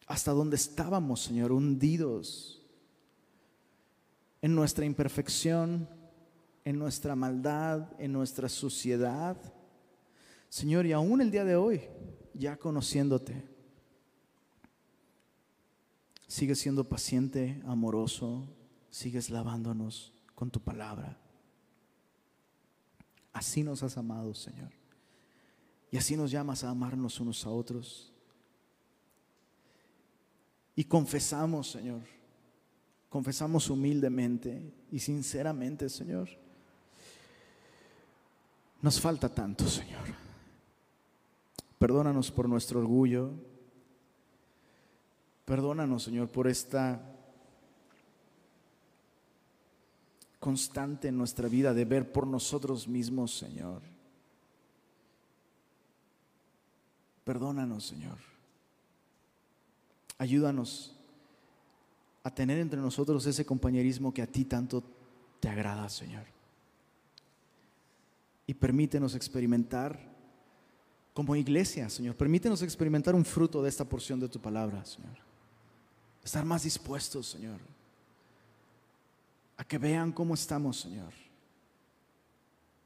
hasta donde estábamos, Señor, hundidos en nuestra imperfección, en nuestra maldad, en nuestra suciedad Señor, y aún el día de hoy, ya conociéndote, sigues siendo paciente, amoroso, sigues lavándonos con tu palabra. Así nos has amado, Señor. Y así nos llamas a amarnos unos a otros. Y confesamos, Señor, confesamos humildemente y sinceramente, Señor. Nos falta tanto, Señor. Perdónanos por nuestro orgullo. Perdónanos, Señor, por esta constante en nuestra vida de ver por nosotros mismos, Señor. Perdónanos, Señor. Ayúdanos a tener entre nosotros ese compañerismo que a ti tanto te agrada, Señor. Y permítenos experimentar como iglesia, Señor. Permítenos experimentar un fruto de esta porción de tu palabra, Señor. Estar más dispuestos, Señor, a que vean cómo estamos, Señor.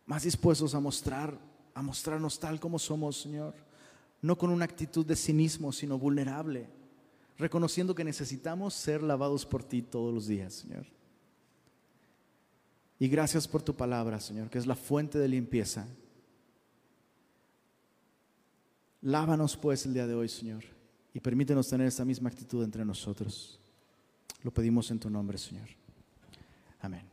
Más dispuestos a mostrar, a mostrarnos tal como somos, Señor. No con una actitud de cinismo, sino vulnerable, reconociendo que necesitamos ser lavados por ti todos los días, Señor. Y gracias por tu palabra, Señor, que es la fuente de limpieza Lávanos pues el día de hoy, Señor, y permítenos tener esa misma actitud entre nosotros. Lo pedimos en tu nombre, Señor. Amén.